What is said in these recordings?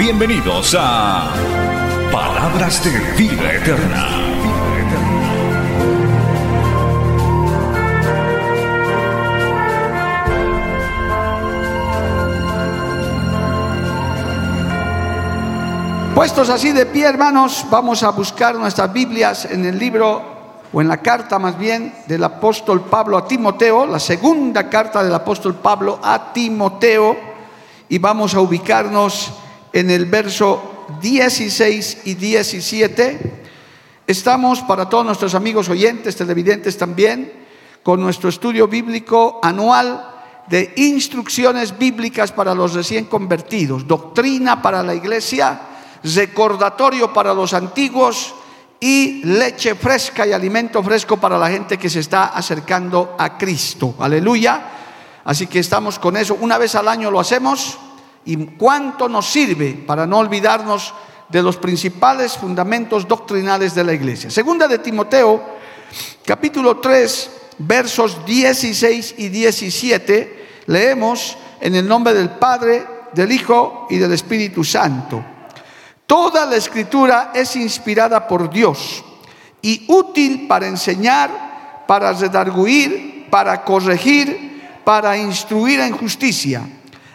Bienvenidos a Palabras de Vida Eterna. Puestos así de pie, hermanos, vamos a buscar nuestras Biblias en el libro, o en la carta más bien, del apóstol Pablo a Timoteo, la segunda carta del apóstol Pablo a Timoteo, y vamos a ubicarnos en el verso 16 y 17. Estamos, para todos nuestros amigos oyentes, televidentes también, con nuestro estudio bíblico anual de instrucciones bíblicas para los recién convertidos, doctrina para la iglesia recordatorio para los antiguos y leche fresca y alimento fresco para la gente que se está acercando a Cristo. Aleluya. Así que estamos con eso. Una vez al año lo hacemos. ¿Y cuánto nos sirve para no olvidarnos de los principales fundamentos doctrinales de la iglesia? Segunda de Timoteo, capítulo 3, versos 16 y 17, leemos en el nombre del Padre, del Hijo y del Espíritu Santo. Toda la escritura es inspirada por Dios y útil para enseñar, para redarguir, para corregir, para instruir en justicia,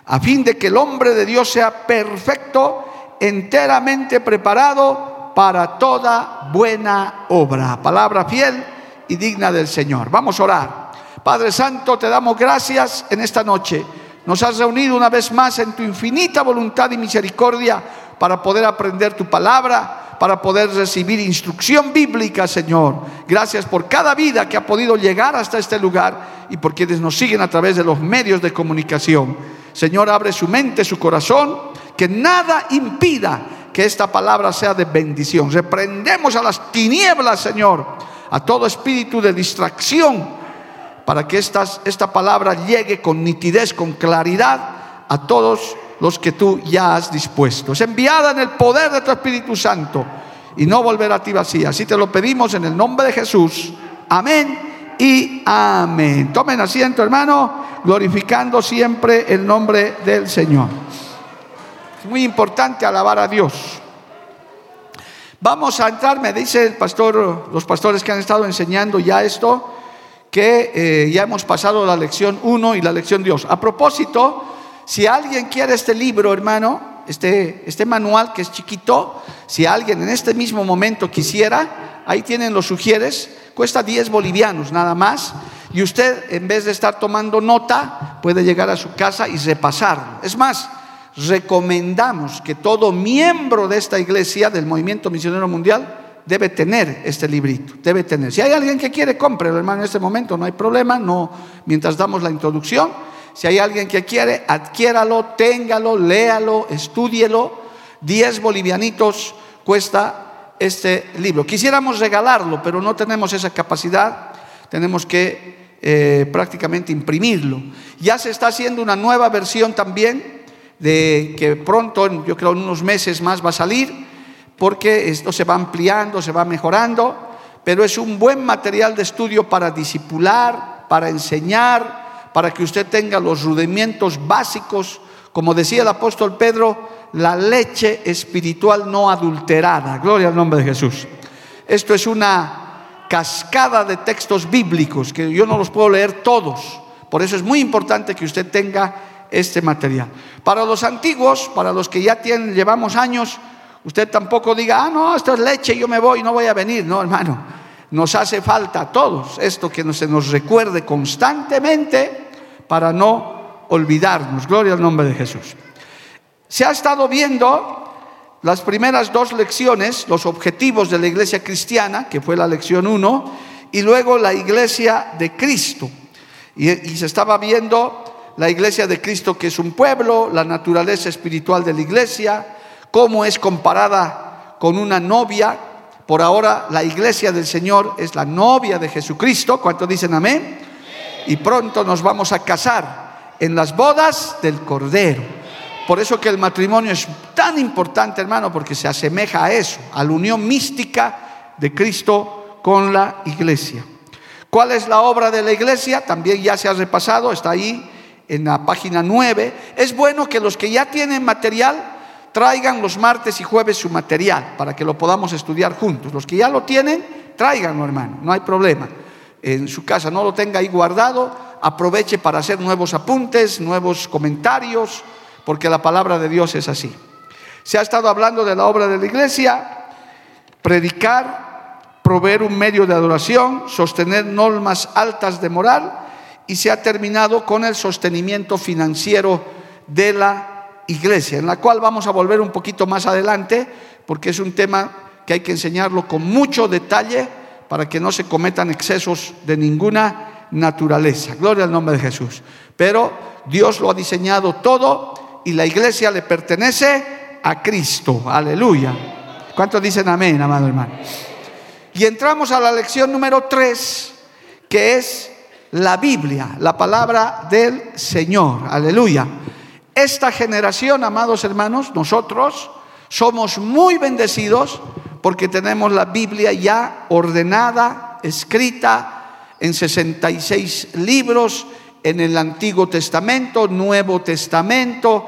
a fin de que el hombre de Dios sea perfecto, enteramente preparado para toda buena obra. Palabra fiel y digna del Señor. Vamos a orar. Padre Santo, te damos gracias en esta noche. Nos has reunido una vez más en tu infinita voluntad y misericordia para poder aprender tu palabra, para poder recibir instrucción bíblica, Señor. Gracias por cada vida que ha podido llegar hasta este lugar y por quienes nos siguen a través de los medios de comunicación. Señor, abre su mente, su corazón, que nada impida que esta palabra sea de bendición. Reprendemos a las tinieblas, Señor, a todo espíritu de distracción, para que esta palabra llegue con nitidez, con claridad a todos los que tú ya has dispuesto. Es enviada en el poder de tu Espíritu Santo y no volverá a ti vacía. Así te lo pedimos en el nombre de Jesús. Amén y amén. Tomen asiento, hermano, glorificando siempre el nombre del Señor. Es muy importante alabar a Dios. Vamos a entrar, me dice el pastor, los pastores que han estado enseñando ya esto, que eh, ya hemos pasado la lección 1 y la lección Dios. A propósito, si alguien quiere este libro, hermano, este, este manual que es chiquito, si alguien en este mismo momento quisiera, ahí tienen los sugieres, cuesta 10 bolivianos nada más. Y usted, en vez de estar tomando nota, puede llegar a su casa y repasarlo. Es más, recomendamos que todo miembro de esta iglesia, del Movimiento Misionero Mundial, debe tener este librito, debe tener. Si hay alguien que quiere, cómprelo, hermano, en este momento, no hay problema, no, mientras damos la introducción. Si hay alguien que quiere, adquiéralo, téngalo, léalo, estúdielo. Diez bolivianitos cuesta este libro. Quisiéramos regalarlo, pero no tenemos esa capacidad. Tenemos que eh, prácticamente imprimirlo. Ya se está haciendo una nueva versión también, de que pronto, yo creo en unos meses más va a salir, porque esto se va ampliando, se va mejorando, pero es un buen material de estudio para disipular, para enseñar, para que usted tenga los rudimentos básicos, como decía el apóstol Pedro, la leche espiritual no adulterada. Gloria al nombre de Jesús. Esto es una cascada de textos bíblicos que yo no los puedo leer todos. Por eso es muy importante que usted tenga este material. Para los antiguos, para los que ya tienen, llevamos años, usted tampoco diga, ah, no, esto es leche, yo me voy, no voy a venir. No, hermano, nos hace falta a todos esto que se nos recuerde constantemente para no olvidarnos. Gloria al nombre de Jesús. Se ha estado viendo las primeras dos lecciones, los objetivos de la iglesia cristiana, que fue la lección 1, y luego la iglesia de Cristo. Y, se estaba viendo la iglesia de Cristo que es un pueblo, la naturaleza espiritual de la iglesia, cómo es comparada con una novia. Por ahora la iglesia del Señor es la novia de Jesucristo. ¿Cuántos dicen amén? Y pronto nos vamos a casar en las bodas del Cordero. Por eso que el matrimonio es tan importante, hermano, porque se asemeja a eso, a la unión mística de Cristo con la iglesia. ¿Cuál es la obra de la iglesia? También ya se ha repasado, está ahí en la página 9. Es bueno que los que ya tienen material traigan los martes y jueves su material para que lo podamos estudiar juntos. Los que ya lo tienen, tráiganlo, hermano, no hay problema. En su casa no lo tenga ahí guardado, aproveche para hacer nuevos apuntes, nuevos comentarios, porque la palabra de Dios es así. Se ha estado hablando de la obra de la iglesia, predicar, proveer un medio de adoración, sostener normas altas de moral y se ha terminado con el sostenimiento financiero de la iglesia, en la cual vamos a volver un poquito más adelante, porque es un tema que hay que enseñarlo con mucho detalle para que no se cometan excesos de ninguna naturaleza. Gloria al nombre de Jesús. Pero Dios lo ha diseñado todo y la iglesia le pertenece a Cristo. Aleluya. ¿Cuántos dicen amén, amado hermano? Y entramos a la lección número 3, que es la Biblia, la palabra del Señor. Aleluya. Esta generación, amados hermanos, nosotros somos muy bendecidos porque tenemos la Biblia ya ordenada, escrita en 66 libros, en el Antiguo Testamento, Nuevo Testamento.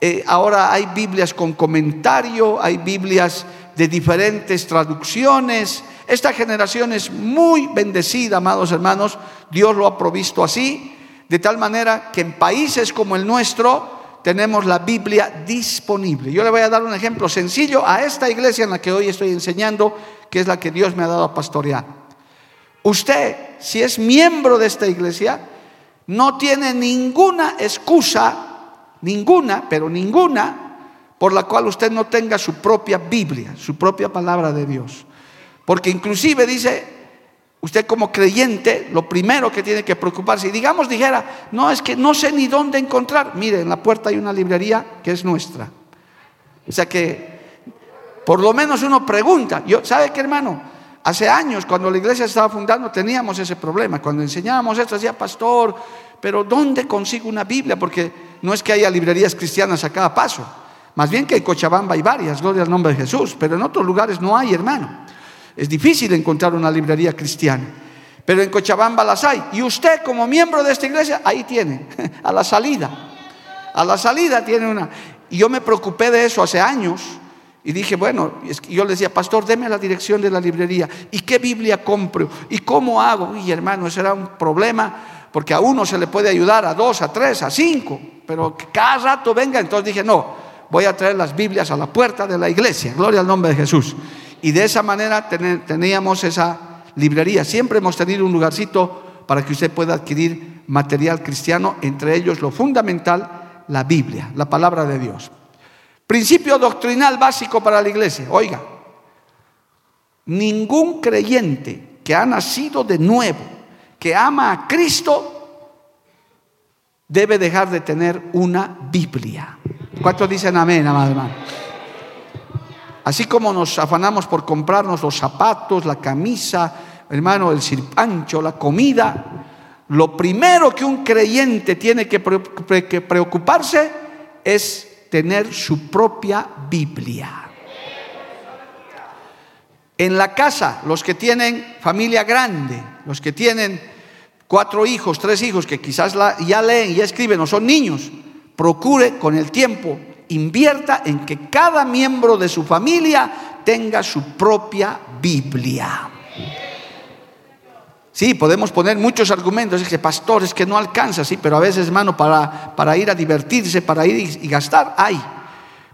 Eh, ahora hay Biblias con comentario, hay Biblias de diferentes traducciones esta generación es muy bendecida, amados hermanos. Dios lo ha provisto así, de tal manera que en países como el nuestro tenemos la Biblia disponible. Yo le voy a dar un ejemplo sencillo a esta iglesia en la que hoy estoy enseñando, que es la que Dios me ha dado a pastorear. Usted, si es miembro de esta iglesia, no tiene ninguna excusa, ninguna, pero ninguna, por la cual usted no tenga su propia Biblia, su propia palabra de Dios. Porque inclusive dice, usted como creyente, lo primero que tiene que preocuparse, y digamos dijera, no, es que no sé ni dónde encontrar. Mire, en la puerta hay una librería que es nuestra. O sea que, por lo menos uno pregunta, yo, ¿sabe qué hermano? Hace años, cuando la iglesia estaba fundando, teníamos ese problema. Cuando enseñábamos esto, decía, pastor, pero ¿dónde consigo una Biblia? Porque no es que haya librerías cristianas a cada paso. Más bien que en Cochabamba hay varias, gloria al nombre de Jesús, pero en otros lugares no hay, hermano. Es difícil encontrar una librería cristiana, pero en Cochabamba las hay. Y usted como miembro de esta iglesia, ahí tiene, a la salida. A la salida tiene una. Y yo me preocupé de eso hace años. Y dije, bueno, yo le decía, pastor, deme la dirección de la librería. ¿Y qué Biblia compro? ¿Y cómo hago? Y hermano, ese era un problema, porque a uno se le puede ayudar, a dos, a tres, a cinco, pero que cada rato venga. Entonces dije, no, voy a traer las Biblias a la puerta de la iglesia. Gloria al nombre de Jesús. Y de esa manera teníamos esa librería. Siempre hemos tenido un lugarcito para que usted pueda adquirir material cristiano, entre ellos lo fundamental, la Biblia, la palabra de Dios. Principio doctrinal básico para la iglesia. Oiga, ningún creyente que ha nacido de nuevo, que ama a Cristo, debe dejar de tener una Biblia. ¿Cuántos dicen amén, amado hermano? Así como nos afanamos por comprarnos los zapatos, la camisa, hermano, el sirpancho, la comida, lo primero que un creyente tiene que preocuparse es tener su propia Biblia. En la casa, los que tienen familia grande, los que tienen cuatro hijos, tres hijos, que quizás ya leen, ya escriben o son niños, procure con el tiempo invierta en que cada miembro de su familia tenga su propia Biblia. Sí, podemos poner muchos argumentos, es que pastores que no alcanza, sí, pero a veces, hermano, para, para ir a divertirse, para ir y gastar, hay.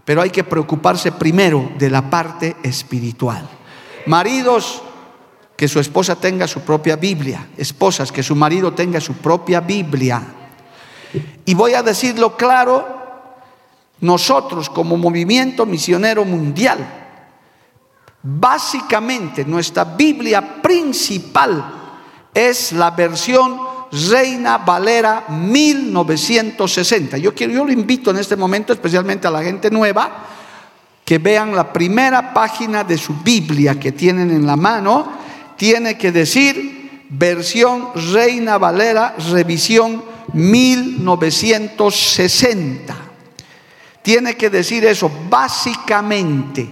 Pero hay que preocuparse primero de la parte espiritual. Maridos, que su esposa tenga su propia Biblia. Esposas, que su marido tenga su propia Biblia. Y voy a decirlo claro nosotros como movimiento misionero mundial, básicamente nuestra Biblia principal es la versión Reina Valera 1960. Yo, quiero, yo lo invito en este momento, especialmente a la gente nueva, que vean la primera página de su Biblia que tienen en la mano. Tiene que decir versión Reina Valera, revisión 1960. Tiene que decir eso, básicamente.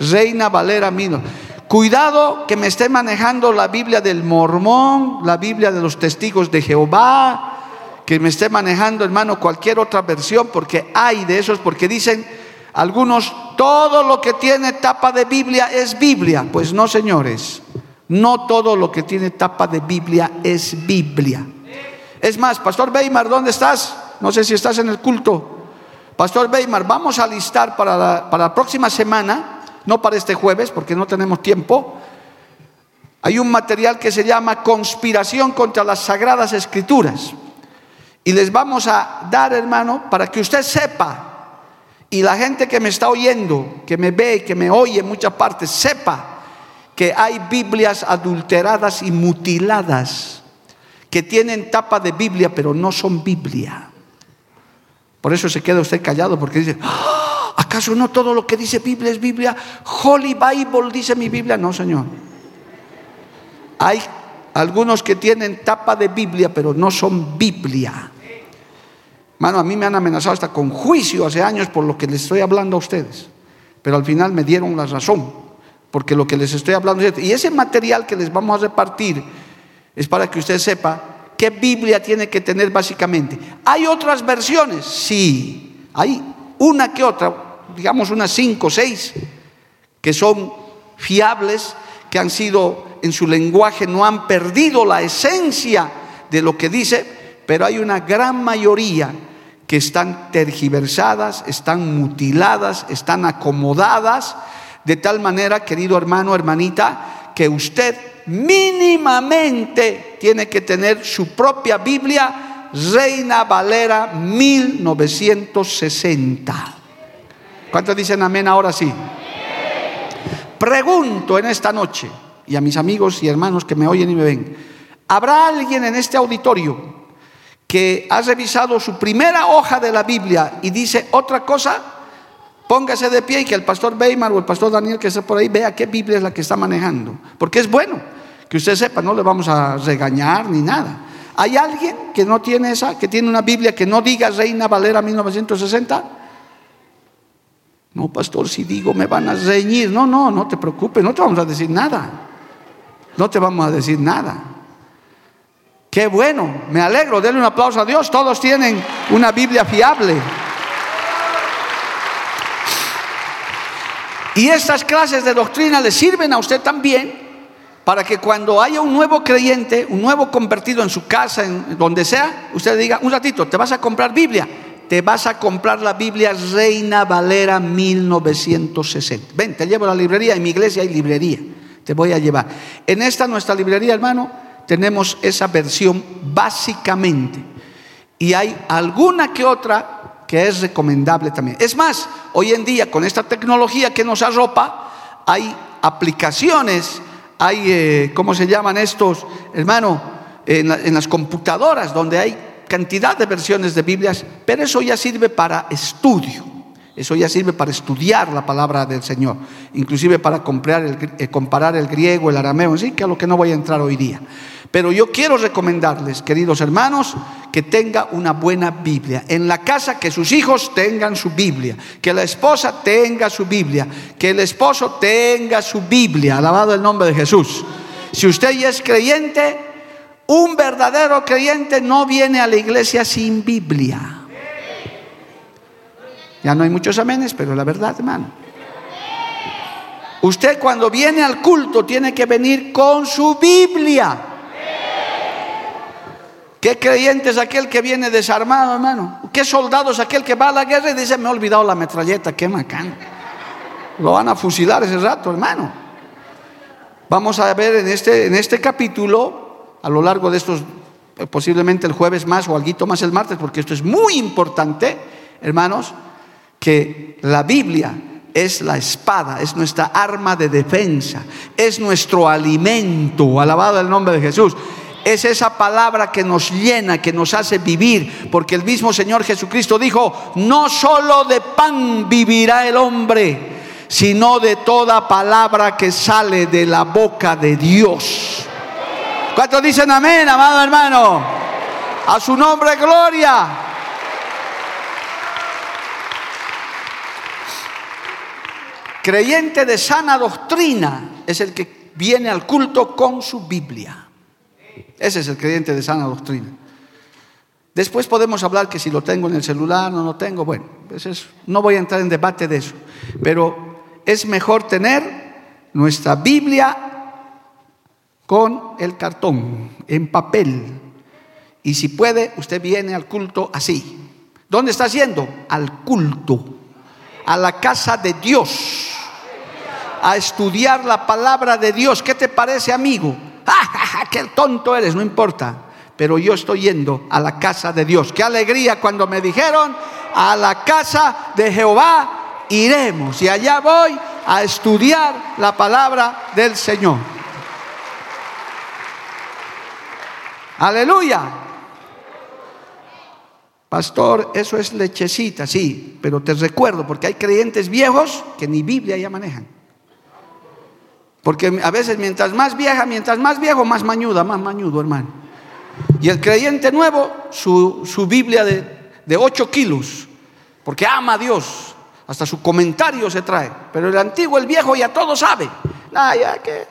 Reina Valera 1960. Cuidado que me esté manejando la Biblia del mormón, la Biblia de los testigos de Jehová, que me esté manejando, hermano, cualquier otra versión, porque hay de esos, porque dicen algunos, todo lo que tiene tapa de Biblia es Biblia. Pues no, señores, no todo lo que tiene tapa de Biblia es Biblia. Es más, Pastor Weimar, ¿dónde estás? No sé si estás en el culto. Pastor Weimar, vamos a listar para la, para la próxima semana no para este jueves porque no tenemos tiempo. Hay un material que se llama Conspiración contra las Sagradas Escrituras. Y les vamos a dar, hermano, para que usted sepa, y la gente que me está oyendo, que me ve, que me oye en muchas partes, sepa que hay Biblias adulteradas y mutiladas, que tienen tapa de Biblia, pero no son Biblia. Por eso se queda usted callado, porque dice, ¡Ah! ¿Acaso no todo lo que dice Biblia es Biblia? Holy Bible dice mi Biblia. No, Señor. Hay algunos que tienen tapa de Biblia, pero no son Biblia. Mano, a mí me han amenazado hasta con juicio hace años por lo que les estoy hablando a ustedes. Pero al final me dieron la razón, porque lo que les estoy hablando es Y ese material que les vamos a repartir es para que usted sepa qué Biblia tiene que tener básicamente. ¿Hay otras versiones? Sí, hay una que otra digamos unas cinco o seis, que son fiables, que han sido en su lenguaje, no han perdido la esencia de lo que dice, pero hay una gran mayoría que están tergiversadas, están mutiladas, están acomodadas, de tal manera, querido hermano, hermanita, que usted mínimamente tiene que tener su propia Biblia, Reina Valera 1960. ¿Cuántos dicen amén ahora sí? Pregunto en esta noche, y a mis amigos y hermanos que me oyen y me ven, ¿habrá alguien en este auditorio que ha revisado su primera hoja de la Biblia y dice otra cosa? Póngase de pie y que el pastor Weimar o el pastor Daniel que está por ahí vea qué Biblia es la que está manejando. Porque es bueno que usted sepa, no le vamos a regañar ni nada. ¿Hay alguien que no tiene esa, que tiene una Biblia que no diga Reina Valera 1960? No, pastor, si digo me van a reñir. No, no, no te preocupes, no te vamos a decir nada. No te vamos a decir nada. Qué bueno, me alegro, denle un aplauso a Dios. Todos tienen una Biblia fiable. Y estas clases de doctrina le sirven a usted también para que cuando haya un nuevo creyente, un nuevo convertido en su casa, en donde sea, usted diga, un ratito, ¿te vas a comprar Biblia? Te vas a comprar la Biblia Reina Valera 1960. Ven, te llevo a la librería, en mi iglesia hay librería, te voy a llevar. En esta nuestra librería, hermano, tenemos esa versión básicamente. Y hay alguna que otra que es recomendable también. Es más, hoy en día con esta tecnología que nos arropa, hay aplicaciones, hay, eh, ¿cómo se llaman estos, hermano? en las computadoras donde hay cantidad de versiones de Biblias, pero eso ya sirve para estudio. Eso ya sirve para estudiar la palabra del Señor, inclusive para eh, comparar el griego, el arameo, así que a lo que no voy a entrar hoy día. Pero yo quiero recomendarles, queridos hermanos, que tenga una buena Biblia. En la casa que sus hijos tengan su Biblia, que la esposa tenga su Biblia, que el esposo tenga su Biblia. Alabado el nombre de Jesús. Si usted ya es creyente, un verdadero creyente no viene a la iglesia sin Biblia. Ya no hay muchos amenes, pero la verdad, hermano. Usted cuando viene al culto tiene que venir con su Biblia. ¿Qué creyente es aquel que viene desarmado, hermano? ¿Qué soldado es aquel que va a la guerra y dice, me he olvidado la metralleta, qué macán? Lo van a fusilar ese rato, hermano. Vamos a ver en este, en este capítulo a lo largo de estos, eh, posiblemente el jueves más o algo más el martes, porque esto es muy importante, hermanos, que la Biblia es la espada, es nuestra arma de defensa, es nuestro alimento, alabado el nombre de Jesús. es esa palabra que nos llena, que nos hace vivir, porque el mismo Señor Jesucristo dijo, no solo de pan vivirá el hombre, sino de toda palabra que sale de la boca de Dios. ¿Cuántos dicen amén, amado hermano? A su nombre, gloria. Creyente de sana doctrina es el que viene al culto con su Biblia. Ese es el creyente de sana doctrina. Después podemos hablar que si lo tengo en el celular, no lo tengo. Bueno, pues no voy a entrar en debate de eso. Pero es mejor tener nuestra Biblia con el cartón, en papel. Y si puede, usted viene al culto así. ¿Dónde está yendo? Al culto, a la casa de Dios, a estudiar la palabra de Dios. ¿Qué te parece, amigo? ¡Qué tonto eres! No importa. Pero yo estoy yendo a la casa de Dios. Qué alegría cuando me dijeron, a la casa de Jehová iremos. Y allá voy a estudiar la palabra del Señor. Aleluya. Pastor, eso es lechecita, sí, pero te recuerdo, porque hay creyentes viejos que ni Biblia ya manejan. Porque a veces mientras más vieja, mientras más viejo, más mañuda, más mañudo, hermano. Y el creyente nuevo, su, Biblia de, de 8 kilos, porque ama a Dios, hasta su comentario se trae. Pero el antiguo, el viejo, ya todo sabe. Nada, ya que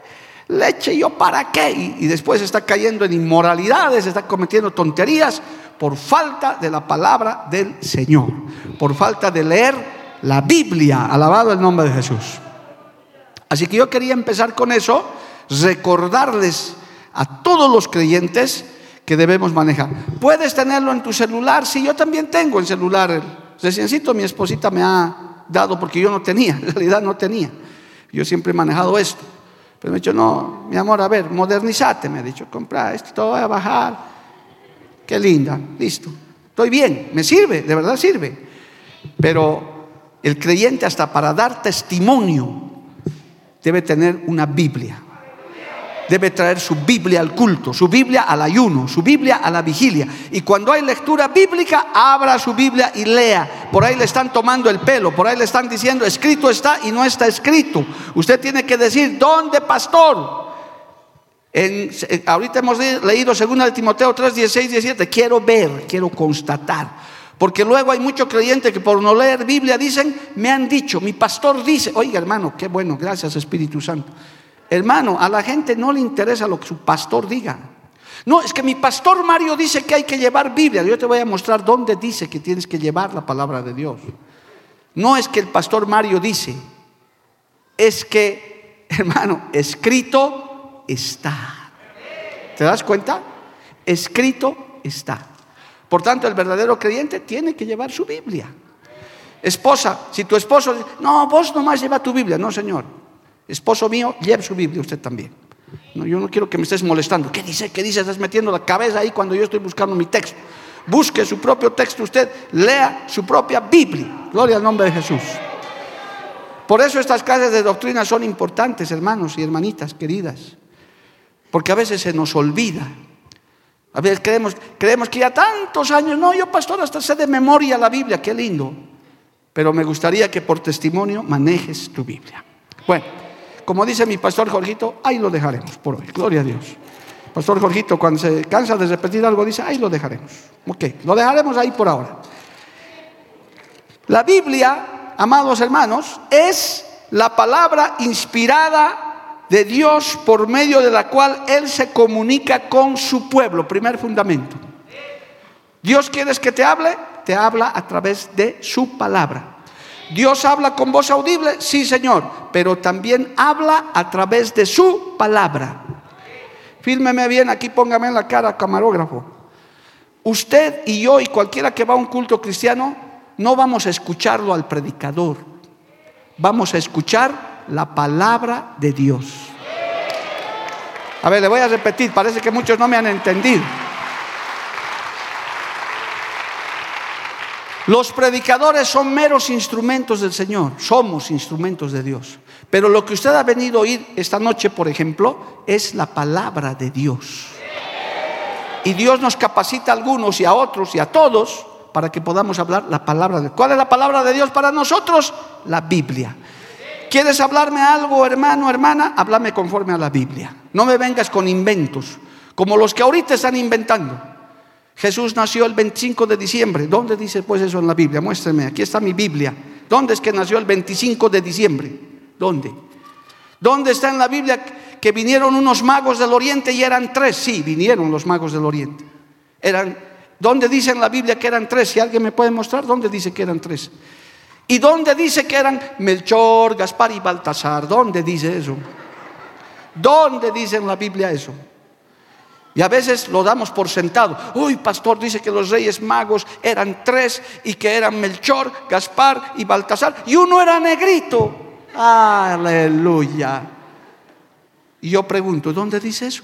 leche, yo para qué. Y, después está cayendo en inmoralidades, está cometiendo tonterías por falta de la palabra del Señor, por falta de leer la Biblia. Alabado el nombre de Jesús. Así que yo quería empezar con eso, recordarles a todos los creyentes que debemos manejar. Puedes tenerlo en tu celular, sí, yo también tengo el celular. Reciencito mi esposita me ha dado porque yo no tenía, en realidad no tenía. Yo siempre he manejado esto. Me ha dicho, no, mi amor, a ver, modernizate, me ha dicho, compra esto, todo va a bajar. Qué linda, listo. Estoy bien, me sirve, de verdad sirve. Pero el creyente hasta para dar testimonio debe tener una Biblia. Debe traer su Biblia al culto, su Biblia al ayuno, su Biblia a la vigilia. Y cuando hay lectura bíblica, abra su Biblia y lea. Por ahí le están tomando el pelo, por ahí le están diciendo, escrito está y no está escrito. Usted tiene que decir, ¿dónde, pastor? Ahorita hemos leído 2 de Timoteo 3, 16, 17. Quiero ver, quiero constatar. Porque luego hay muchos creyentes que por no leer Biblia dicen, me han dicho, mi pastor dice, oiga hermano, qué bueno, gracias Espíritu Santo. Hermano, a la gente no le interesa lo que su pastor diga. No, es que mi pastor Mario dice que hay que llevar Biblia. Yo te voy a mostrar dónde dice que tienes que llevar la palabra de Dios. No es que el pastor Mario dice, es que, hermano, escrito está. ¿Te das cuenta? Escrito está. Por tanto, el verdadero creyente tiene que llevar su Biblia. Esposa, si tu esposo dice, no, vos nomás lleva tu Biblia. No, señor. Esposo mío, lleve su Biblia usted también. No, yo no quiero que me estés molestando. ¿Qué dice? ¿Qué dice? Estás metiendo la cabeza ahí cuando yo estoy buscando mi texto. Busque su propio texto usted, lea su propia Biblia. Gloria al nombre de Jesús. Por eso estas clases de doctrina son importantes, hermanos y hermanitas queridas. Porque a veces se nos olvida a veces creemos, creemos que ya tantos años, no, yo pastor hasta sé de memoria la Biblia, qué lindo. Pero me gustaría que por testimonio manejes tu Biblia. Bueno, como dice mi pastor Jorgito, ahí lo dejaremos por hoy. Gloria a Dios. Pastor Jorgito, cuando se cansa de repetir algo, dice, ahí lo dejaremos. Ok, lo dejaremos ahí por ahora. La Biblia, amados hermanos, es la palabra inspirada de Dios por medio de la cual Él se comunica con su pueblo. Primer fundamento. Dios quieres que te hable, te habla a través de su palabra. Dios habla con voz audible, sí Señor, pero también habla a través de su palabra. Fírmeme bien, aquí póngame en la cara, camarógrafo. Usted y yo y cualquiera que va a un culto cristiano, no vamos a escucharlo al predicador, vamos a escuchar la palabra de Dios. A ver, le voy a repetir, parece que muchos no me han entendido. Los predicadores son meros instrumentos del Señor, somos instrumentos de Dios. Pero lo que usted ha venido a oír esta noche, por ejemplo, es la palabra de Dios. Y Dios nos capacita a algunos y a otros y a todos para que podamos hablar la palabra de Dios. ¿Cuál es la palabra de Dios para nosotros? La Biblia. ¿Quieres hablarme algo, hermano, hermana? Háblame conforme a la Biblia. No me vengas con inventos, como los que ahorita están inventando. Jesús nació el 25 de diciembre. ¿Dónde dice pues eso en la Biblia? Muéstrame, aquí está mi Biblia. ¿Dónde es que nació el 25 de diciembre? ¿Dónde? ¿Dónde está en la Biblia que vinieron unos magos del oriente y eran tres? Sí, vinieron los magos del oriente. Eran, ¿Dónde dice en la Biblia que eran tres? Si alguien me puede mostrar, ¿dónde dice que eran tres? ¿Y dónde dice que eran Melchor, Gaspar y Baltasar? ¿Dónde dice eso? ¿Dónde dice en la Biblia eso? Y a veces lo damos por sentado. Uy, pastor dice que los reyes magos eran tres y que eran Melchor, Gaspar y Baltasar. Y uno era negrito. Aleluya. Y yo pregunto, ¿dónde dice eso?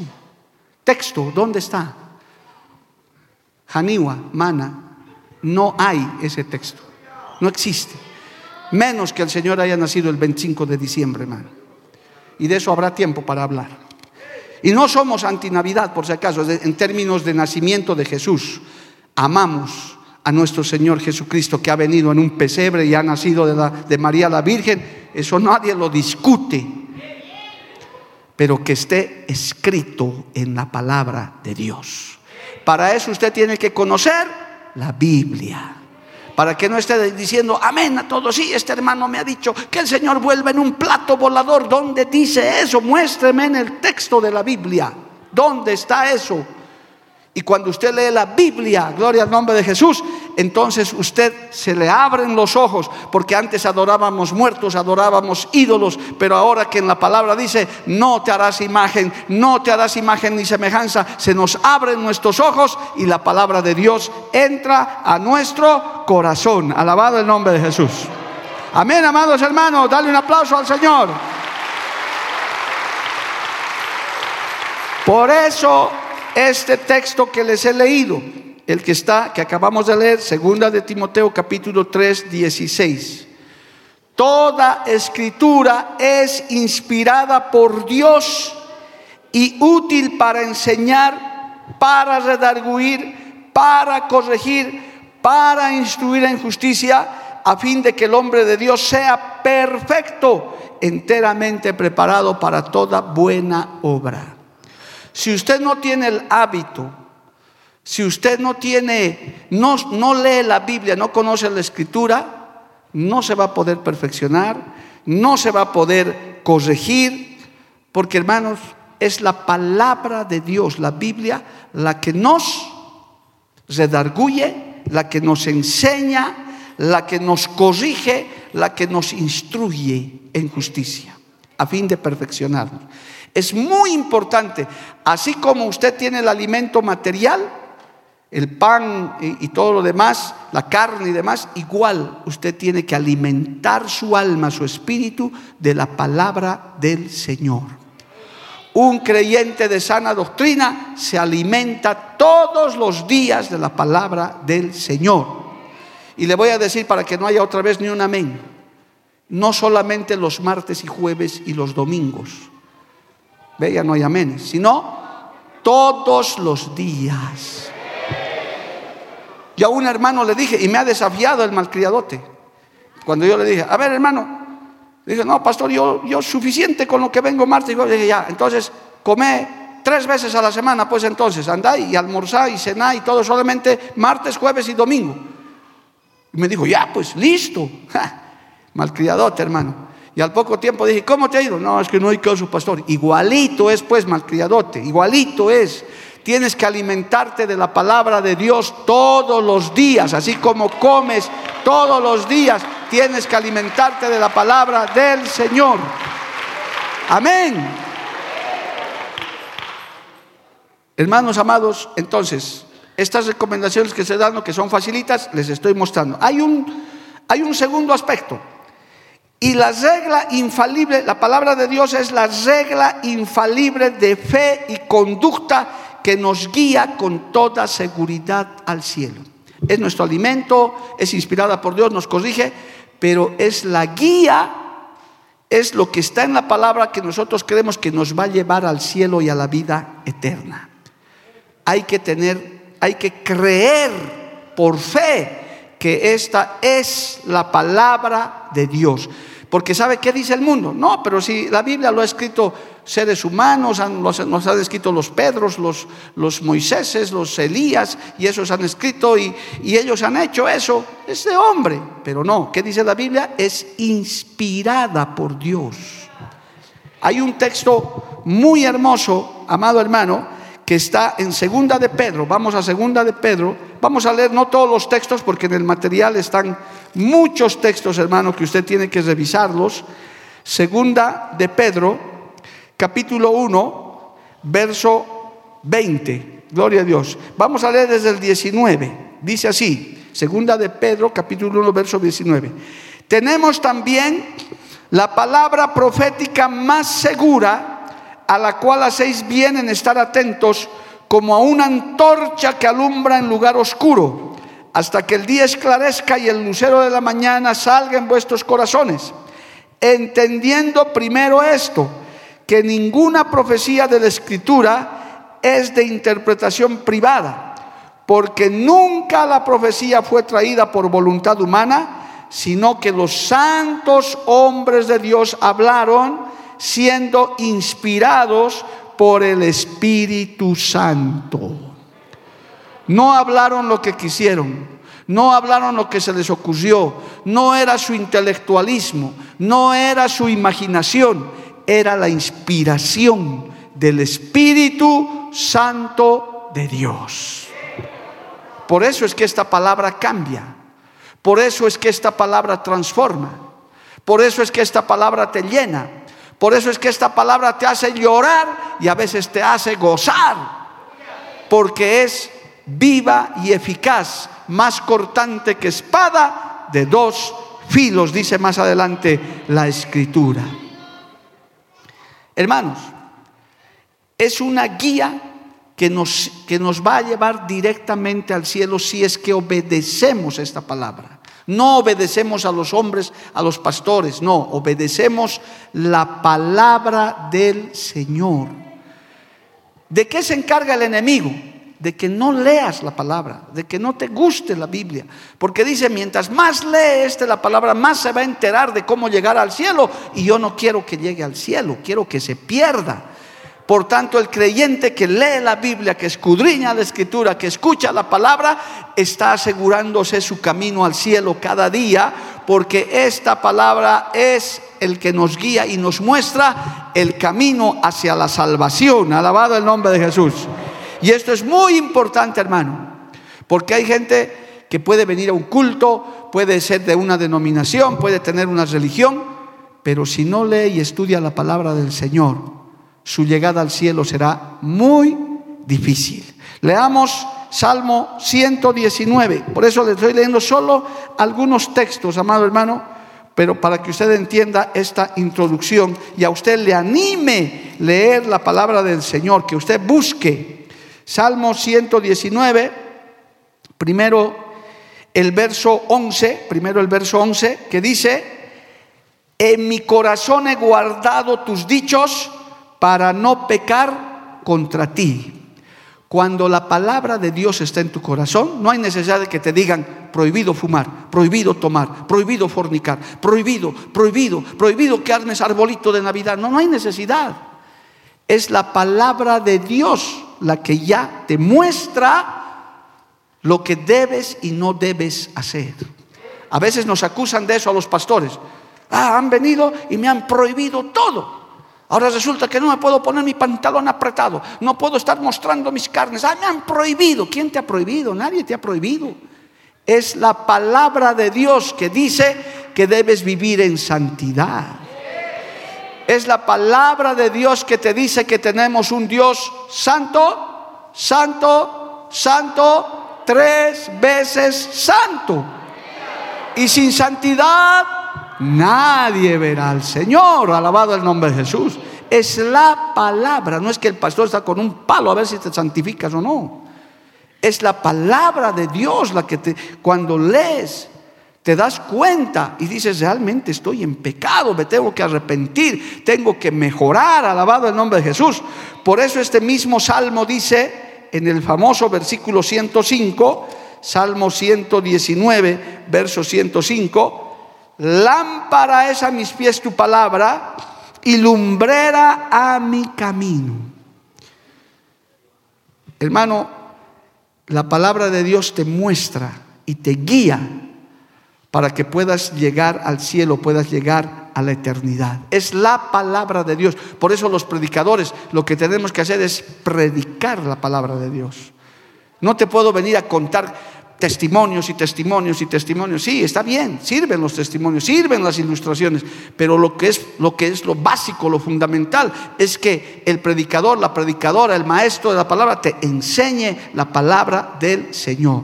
Texto, ¿dónde está? Janiwa, Mana, no hay ese texto. No existe. Menos que el Señor haya nacido el 25 de diciembre, hermano. Y de eso habrá tiempo para hablar. Y no somos antinavidad, por si acaso, en términos de nacimiento de Jesús. Amamos a nuestro Señor Jesucristo que ha venido en un pesebre y ha nacido de, de María la Virgen. Eso nadie lo discute. Pero que esté escrito en la palabra de Dios. Para eso usted tiene que conocer la Biblia para que no esté diciendo amén a todos. Sí, este hermano me ha dicho que el Señor vuelve en un plato volador. ¿Dónde dice eso? Muéstreme en el texto de la Biblia. ¿Dónde está eso? Y cuando usted lee la Biblia, gloria al nombre de Jesús, entonces usted se le abren los ojos, porque antes adorábamos muertos, adorábamos ídolos, pero ahora que en la palabra dice, no te harás imagen, no te harás imagen ni semejanza, se nos abren nuestros ojos y la palabra de Dios entra a nuestro corazón. Alabado el nombre de Jesús. Amén, amados hermanos, dale un aplauso al Señor. Por eso este texto que les he leído, el que está, que acabamos de leer, segunda de Timoteo capítulo 3, 16. Toda escritura es inspirada por Dios y útil para enseñar, para redarguir, para corregir, para instruir en justicia, a fin de que el hombre de Dios sea perfecto, enteramente preparado para toda buena obra. Si usted no tiene el hábito, si usted no tiene, no, no lee la Biblia, no conoce la escritura, no se va a poder perfeccionar, no se va a poder corregir, porque hermanos, es la palabra de Dios, la Biblia, la que nos redarguye, la que nos enseña, la que nos corrige, la que nos instruye en justicia, a fin de perfeccionarnos. Es muy importante, así como usted tiene el alimento material, el pan y, todo lo demás, la carne y demás, igual usted tiene que alimentar su alma, su espíritu de la palabra del Señor. Un creyente de sana doctrina se alimenta todos los días de la palabra del Señor. Y le voy a decir para que no haya otra vez ni un amén, no solamente los martes y jueves y los domingos Ve, ya no hay amén, sino todos los días. Y a un hermano le dije, y me ha desafiado el malcriadote. Cuando yo le dije, a ver hermano, dije, no, pastor, yo, yo suficiente con lo que vengo martes y jueves. Dije, ya, entonces come tres veces a la semana, pues entonces andá y almorzá y cená y todo solamente martes, jueves y domingo. Y me dijo, ya, pues listo. malcriadote, hermano. Y al poco tiempo dije, ¿cómo te ha ido? No, es que no hay caso, pastor. Igualito es, pues, malcriadote, igualito es. Tienes que alimentarte de la palabra de Dios todos los días, así como comes todos los días, tienes que alimentarte de la palabra del Señor. Amén. Hermanos amados, entonces, estas recomendaciones que se dan, que son facilitas, les estoy mostrando. Hay un, hay un segundo aspecto. Y la regla infalible, la palabra de Dios es la regla infalible de fe y conducta que nos guía con toda seguridad al cielo. Es nuestro alimento, es inspirada por Dios, nos corrige, pero es la guía, es lo que está en la palabra que nosotros creemos que nos va a llevar al cielo y a la vida eterna. hay que tener, hay que creer por fe que esta es la palabra de Dios. Porque ¿sabe qué dice el mundo? No, pero si la Biblia lo ha escrito seres humanos, nos han escrito los Pedros, los, los Moiséses, los Elías, y esos han escrito y, y ellos han hecho eso, es de hombre. Pero no, ¿qué dice la Biblia? Es inspirada por Dios. Hay un texto muy hermoso, amado hermano, que está en Segunda de Pedro. Vamos a Segunda de Pedro. Vamos a leer no todos los textos porque en el material están muchos textos, hermano, que usted tiene que revisarlos. Segunda de Pedro, capítulo 1, verso 20. Gloria a Dios. Vamos a leer desde el 19. Dice así, Segunda de Pedro, capítulo 1, verso 19. Tenemos también la palabra profética más segura a la cual hacéis bien en estar atentos como a una antorcha que alumbra en lugar oscuro, hasta que el día esclarezca y el lucero de la mañana salga en vuestros corazones, entendiendo primero esto, que ninguna profecía de la escritura es de interpretación privada, porque nunca la profecía fue traída por voluntad humana, sino que los santos hombres de Dios hablaron, siendo inspirados por el Espíritu Santo. No hablaron lo que quisieron, no hablaron lo que se les ocurrió, no era su intelectualismo, no era su imaginación, era la inspiración del Espíritu Santo de Dios. Por eso es que esta palabra cambia, por eso es que esta palabra transforma, por eso es que esta palabra te llena, por eso es que esta palabra te hace llorar y a veces te hace gozar, porque es viva y eficaz, más cortante que espada de dos filos, dice más adelante la escritura. Hermanos, es una guía que nos, que nos va a llevar directamente al cielo si es que obedecemos esta palabra. No obedecemos a los hombres, a los pastores, no, obedecemos la palabra del Señor. ¿De qué se encarga el enemigo? De que no leas la palabra, de que no te guste la Biblia. Porque dice, mientras más lee este la palabra, más se va a enterar de cómo llegar al cielo. Y yo no quiero que llegue al cielo, quiero que se pierda. Por tanto, el creyente que lee la Biblia, que escudriña la escritura, que escucha la palabra, está asegurándose su camino al cielo cada día, porque esta palabra es el que nos guía y nos muestra el camino hacia la salvación. Alabado el nombre de Jesús. Y esto es muy importante, hermano, porque hay gente que puede venir a un culto, puede ser de una denominación, puede tener una religión, pero si no lee y estudia la palabra del Señor, su llegada al cielo será muy difícil. Leamos Salmo 119. Por eso le estoy leyendo solo algunos textos, amado hermano, pero para que usted entienda esta introducción y a usted le anime leer la palabra del Señor, que usted busque. Salmo 119, primero el verso 11, primero el verso 11, que dice, en mi corazón he guardado tus dichos para no pecar contra ti. Cuando la palabra de Dios está en tu corazón, no hay necesidad de que te digan prohibido fumar, prohibido tomar, prohibido fornicar, prohibido, prohibido, prohibido que armes arbolito de Navidad. No, no hay necesidad. Es la palabra de Dios la que ya te muestra lo que debes y no debes hacer. A veces nos acusan de eso a los pastores. Ah, han venido y me han prohibido todo. Ahora resulta que no me puedo poner mi pantalón apretado, no puedo estar mostrando mis carnes. Ah, me han prohibido. ¿Quién te ha prohibido? Nadie te ha prohibido. Es la palabra de Dios que dice que debes vivir en santidad. Es la palabra de Dios que te dice que tenemos un Dios santo, santo, santo, tres veces santo. Y sin santidad nadie verá al Señor. Alabado el nombre de Jesús. Es la palabra. No es que el pastor está con un palo a ver si te santificas o no. Es la palabra de Dios la que te, cuando lees, te das cuenta y dices, realmente estoy en pecado, me tengo que arrepentir, tengo que mejorar. Alabado el nombre de Jesús. Por eso este mismo salmo dice, en el famoso versículo 105, Salmo 119, verso 105, lámpara es a mis pies tu palabra y lumbrera a mi camino. Hermano, la palabra de Dios te muestra y te guía para que puedas llegar al cielo, puedas llegar a la eternidad. Es la palabra de Dios. Por eso los predicadores lo que tenemos que hacer es predicar la palabra de Dios. No te puedo venir a contar testimonios y testimonios y testimonios. Sí, está bien, sirven los testimonios, sirven las ilustraciones, pero lo que es lo que es lo básico, lo fundamental es que el predicador, la predicadora, el maestro de la palabra te enseñe la palabra del Señor.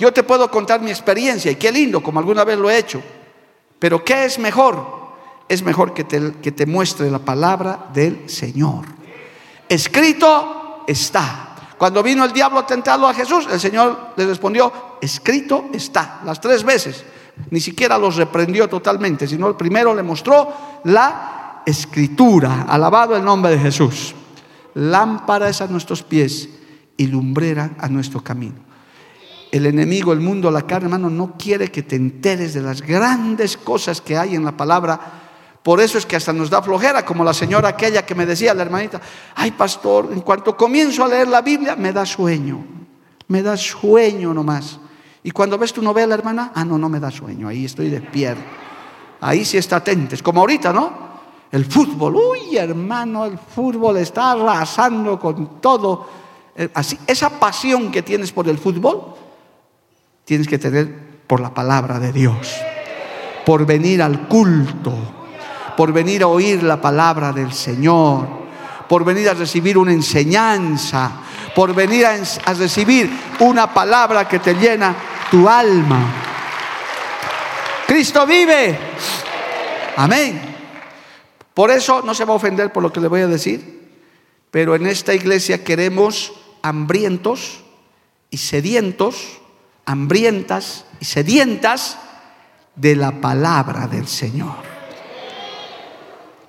Yo te puedo contar mi experiencia y qué lindo, como alguna vez lo he hecho. Pero ¿qué es mejor? Es mejor que te, que te muestre la palabra del Señor. Escrito está. Cuando vino el diablo tentado a Jesús, el Señor le respondió, escrito está, las tres veces. Ni siquiera los reprendió totalmente, sino el primero le mostró la escritura. Alabado el nombre de Jesús. Lámpara es a nuestros pies y lumbrera a nuestro camino. El enemigo, el mundo, la carne, hermano, no quiere que te enteres de las grandes cosas que hay en la palabra por eso es que hasta nos da flojera, como la señora aquella que me decía, la hermanita, ay pastor, en cuanto comienzo a leer la Biblia, me da sueño, me da sueño nomás. Y cuando ves tu novela, hermana, ah, no, no me da sueño, ahí estoy despierto. Ahí sí está atento, es como ahorita, ¿no? El fútbol, uy hermano, el fútbol está arrasando con todo. Eh, así, esa pasión que tienes por el fútbol, tienes que tener por la palabra de Dios, por venir al culto por venir a oír la palabra del Señor, por venir a recibir una enseñanza, por venir a, recibir una palabra que te llena tu alma. Cristo vive. Amén. Por eso no se va a ofender por lo que le voy a decir, pero en esta iglesia queremos hambrientos y sedientos, hambrientas y sedientas de la palabra del Señor.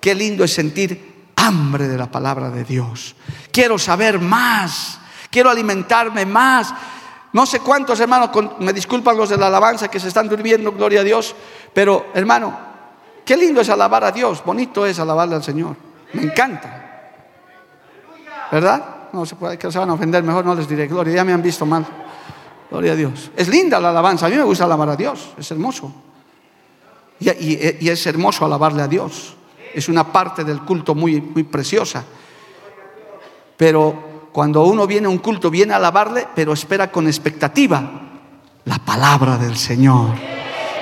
Qué lindo es sentir hambre de la palabra de Dios. Quiero saber más, quiero alimentarme más. No sé cuántos hermanos, me disculpan los de la alabanza que se están durmiendo, gloria a Dios, pero hermano, qué lindo es alabar a Dios, bonito es alabarle al Señor. Me encanta. ¿Verdad? No se puede, que se van a ofender, mejor no les diré gloria, ya me han visto mal. Gloria a Dios. Es linda la alabanza, a mí me gusta alabar a Dios, es hermoso. Y, y es hermoso alabarle a Dios es una parte del culto muy, muy preciosa. Pero cuando uno viene a un culto, viene a alabarle, pero espera con expectativa la palabra del Señor.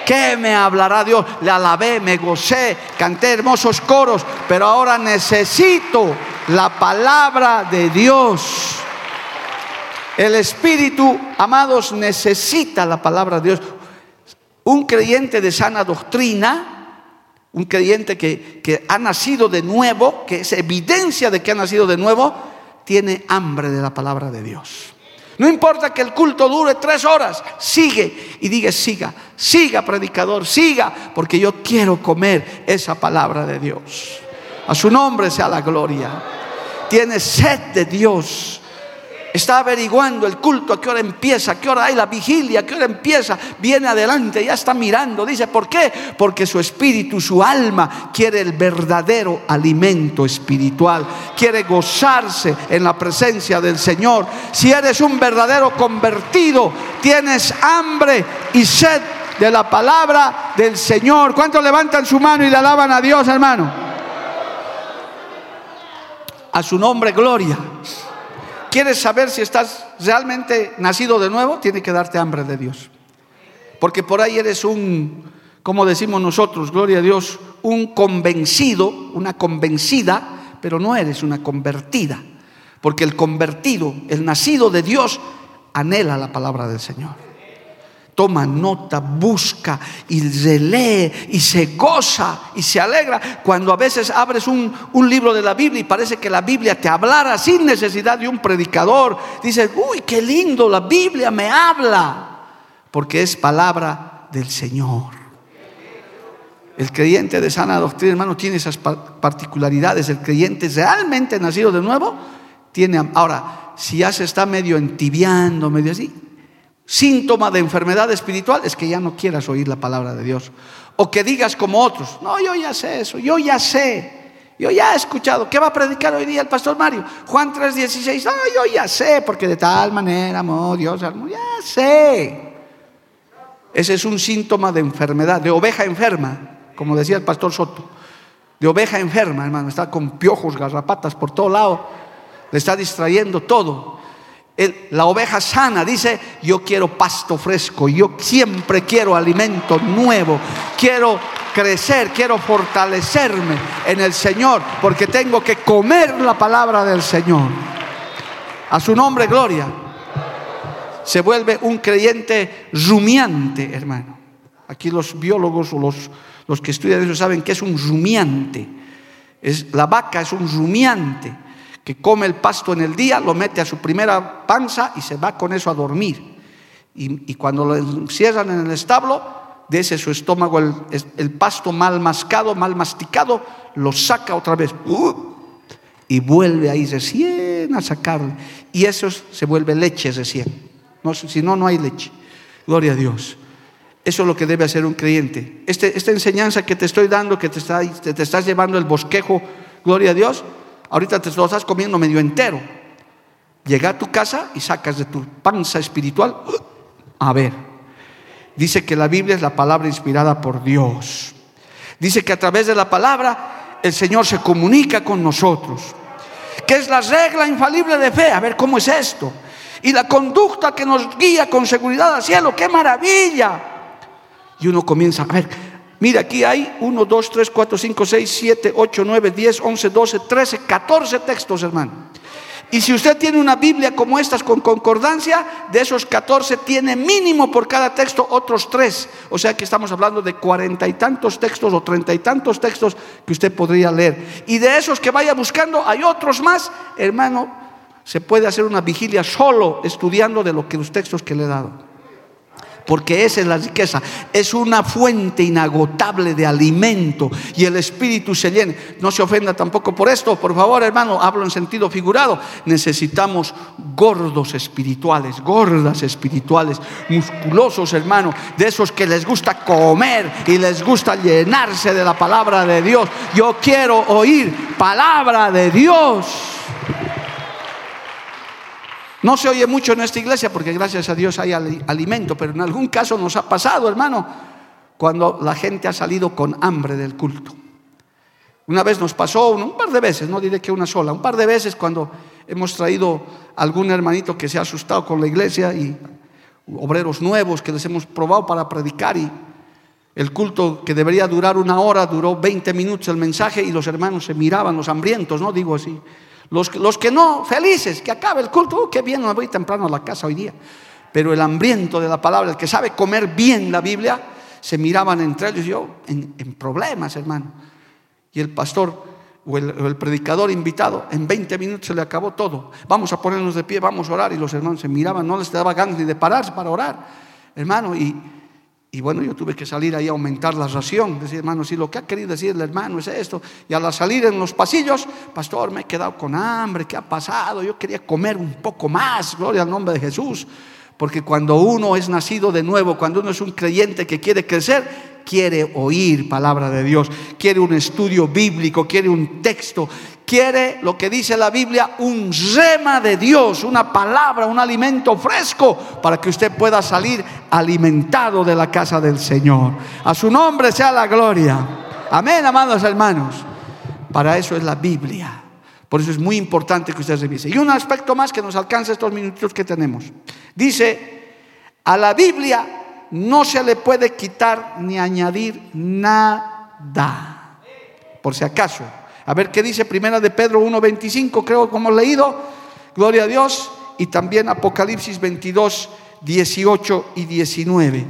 ¿Qué me hablará Dios? Le alabé, me gocé, canté hermosos coros, pero ahora necesito la palabra de Dios. El Espíritu, amados, necesita la palabra de Dios. Un creyente de sana doctrina un creyente que, ha nacido de nuevo, que es evidencia de que ha nacido de nuevo, tiene hambre de la palabra de Dios. No importa que el culto dure tres horas, sigue y diga, siga, siga predicador, siga, porque yo quiero comer esa palabra de Dios. A su nombre sea la gloria. Tiene sed de Dios está averiguando el culto, a qué hora empieza, a qué hora hay la vigilia, a qué hora empieza, viene adelante, ya está mirando, dice, ¿por qué? Porque su espíritu, su alma quiere el verdadero alimento espiritual, quiere gozarse en la presencia del Señor. Si eres un verdadero convertido, tienes hambre y sed de la palabra del Señor. ¿Cuántos levantan su mano y le alaban a Dios, hermano? A su nombre, gloria. ¿Quieres saber si estás realmente nacido de nuevo? Tiene que darte hambre de Dios. Porque por ahí eres un, como decimos nosotros, gloria a Dios, un convencido, una convencida, pero no eres una convertida. Porque el convertido, el nacido de Dios, anhela la palabra del Señor toma nota, busca y relee y se goza y se alegra. Cuando a veces abres un, libro de la Biblia y parece que la Biblia te hablara sin necesidad de un predicador, dices, uy, qué lindo, la Biblia me habla, porque es palabra del Señor. El creyente de sana doctrina, hermano, tiene esas particularidades. El creyente realmente nacido de nuevo tiene. Ahora, si ya se está medio entibiando, medio así, síntoma de enfermedad espiritual es que ya no quieras oír la palabra de Dios. O que digas como otros, no, yo ya sé eso, yo ya sé. Yo ya he escuchado, ¿qué va a predicar hoy día el pastor Mario? Juan 3:16, no, yo ya sé, porque de tal manera amó Dios ya sé. Ese es un síntoma de enfermedad, de oveja enferma, como decía el pastor Soto, de oveja enferma, hermano, está con piojos, garrapatas por todo lado, le está distrayendo todo. La oveja sana dice, yo quiero pasto fresco, yo siempre quiero alimento nuevo, quiero crecer, quiero fortalecerme en el Señor, porque tengo que comer la palabra del Señor. A su nombre, gloria. Se vuelve un creyente rumiante, hermano. Aquí los biólogos o los, los que estudian eso saben que es un rumiante. Es, la vaca es un rumiante que come el pasto en el día, lo mete a su primera panza y se va con eso a dormir. Y, cuando lo encierran en el establo, de ese su estómago el, pasto mal mascado, mal masticado, lo saca otra vez ¡uh! y vuelve ahí recién a sacarlo. Y eso se vuelve leche recién. No, si no, no hay leche. Gloria a Dios. Eso es lo que debe hacer un creyente. Este, esta enseñanza que te estoy dando, que te, te, estás llevando el bosquejo, gloria a Dios, ahorita te lo estás comiendo medio entero. Llega a tu casa y sacas de tu panza espiritual, a ver, Dice que la Biblia es la palabra inspirada por Dios. Dice que a través de la palabra el Señor se comunica con nosotros. Que es la regla infalible de fe. A ver, ¿cómo es esto? Y la conducta que nos guía con seguridad al cielo. ¡Qué maravilla! Y uno comienza a ver, mira, aquí hay 1, 2, 3, 4, 5, 6, 7, 8, 9, 10, 11, 12, 13, 14 textos, hermano. Y si usted tiene una Biblia como estas con concordancia, de esos 14 tiene mínimo por cada texto otros tres. O sea que estamos hablando de cuarenta y tantos textos o treinta y tantos textos que usted podría leer. Y de esos que vaya buscando, hay otros más. Hermano, se puede hacer una vigilia solo estudiando de lo que los textos que le he dado porque esa es la riqueza. Es una fuente inagotable de alimento y el espíritu se llena. No se ofenda tampoco por esto, por favor, hermano, hablo en sentido figurado. Necesitamos gordos espirituales, gordas espirituales, musculosos, hermano, de esos que les gusta comer y les gusta llenarse de la palabra de Dios. Yo quiero oír palabra de Dios. No se oye mucho en esta iglesia porque gracias a Dios hay alimento, pero en algún caso nos ha pasado, hermano, cuando la gente ha salido con hambre del culto. Una vez nos pasó, un par de veces, no diré que una sola, un par de veces cuando hemos traído algún hermanito que se ha asustado con la iglesia y obreros nuevos que les hemos probado para predicar y el culto que debería durar una hora duró 20 minutos el mensaje y los hermanos se miraban, los hambrientos, ¿no? Digo así. Los, que no, felices, que acabe el culto, oh, qué bien, me voy temprano a la casa hoy día. Pero el hambriento de la palabra, el que sabe comer bien la Biblia, se miraban entre ellos yo en, problemas, hermano. Y el pastor o el, predicador invitado, en 20 minutos se le acabó todo. Vamos a ponernos de pie, vamos a orar. Y los hermanos se miraban, no les daba ganas ni de pararse para orar, hermano. Y, y bueno, yo tuve que salir ahí a aumentar la ración. Decir, hermano, si lo que ha querido decir el hermano es esto. Y al salir en los pasillos, pastor, me he quedado con hambre. ¿Qué ha pasado? Yo quería comer un poco más. Gloria al nombre de Jesús. Porque cuando uno es nacido de nuevo, cuando uno es un creyente que quiere crecer, quiere oír palabra de Dios, quiere un estudio bíblico, quiere un texto, quiere lo que dice la Biblia, un rema de Dios, una palabra, un alimento fresco para que usted pueda salir alimentado de la casa del Señor. A su nombre sea la gloria. Amén, amados hermanos. Para eso es la Biblia. Por eso es muy importante que usted revise. Y un aspecto más que nos alcanza estos minutos que tenemos. Dice, a la Biblia no se le puede quitar ni añadir nada. Por si acaso. A ver qué dice Primera de Pedro 1.25, creo que hemos leído. Gloria a Dios. Y también Apocalipsis 22, 18 y 19.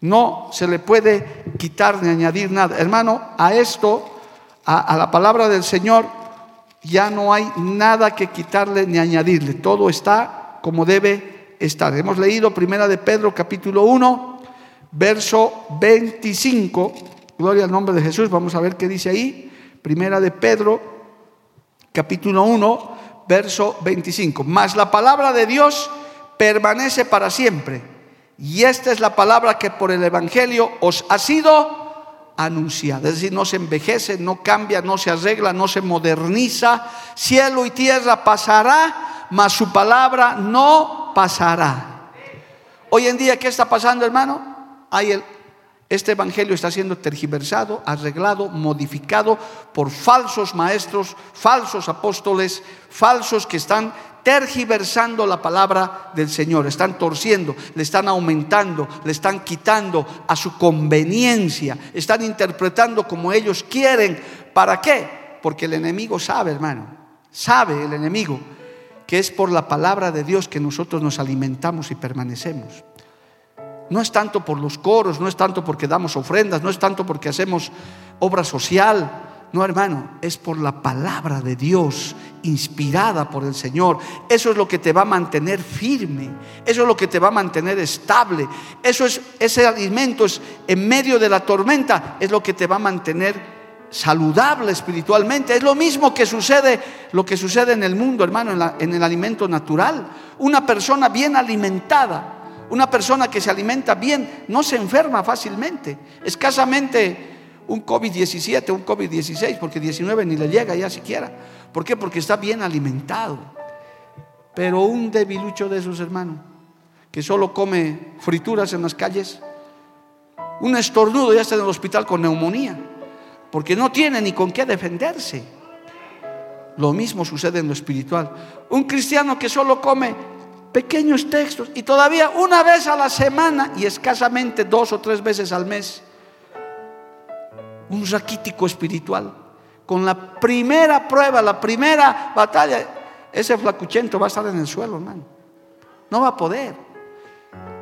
No se le puede quitar ni añadir nada. Hermano, a esto, a, a la palabra del Señor, ya no hay nada que quitarle ni añadirle. Todo está como debe estar. Hemos leído Primera de Pedro capítulo 1, verso 25. Gloria al nombre de Jesús. Vamos a ver qué dice ahí. Primera de Pedro capítulo 1, verso 25. Mas la palabra de Dios permanece para siempre. Y esta es la palabra que por el Evangelio os ha sido anunciada. Es decir, no se envejece, no cambia, no se arregla, no se moderniza. Cielo y tierra pasará, mas su palabra no pasará. Hoy en día, ¿qué está pasando, hermano? Hay el, este evangelio está siendo tergiversado, arreglado, modificado por falsos maestros, falsos apóstoles, falsos que están tergiversando la palabra del Señor, están torciendo, le están aumentando, le están quitando a su conveniencia, están interpretando como ellos quieren. ¿Para qué? Porque el enemigo sabe, hermano, sabe el enemigo que es por la palabra de Dios que nosotros nos alimentamos y permanecemos. No es tanto por los coros, no es tanto porque damos ofrendas, no es tanto porque hacemos obra social, no, hermano, es por la palabra de Dios inspirada por el Señor. Eso es lo que te va a mantener firme. Eso es lo que te va a mantener estable. Eso es ese alimento es en medio de la tormenta es lo que te va a mantener saludable espiritualmente. Es lo mismo que sucede lo que sucede en el mundo, hermano, en, el alimento natural. Una persona bien alimentada, una persona que se alimenta bien no se enferma fácilmente. Escasamente un COVID-17, un COVID-16, porque 19 ni le llega ya siquiera. ¿Por qué? Porque está bien alimentado. Pero un debilucho de esos hermanos, que solo come frituras en las calles, un estornudo ya está en el hospital con neumonía, porque no tiene ni con qué defenderse. Lo mismo sucede en lo espiritual. Un cristiano que solo come pequeños textos y todavía una vez a la semana y escasamente dos o tres veces al mes un raquítico espiritual. Con la primera prueba, la primera batalla, ese flacuchento va a estar en el suelo, hermano. No va a poder.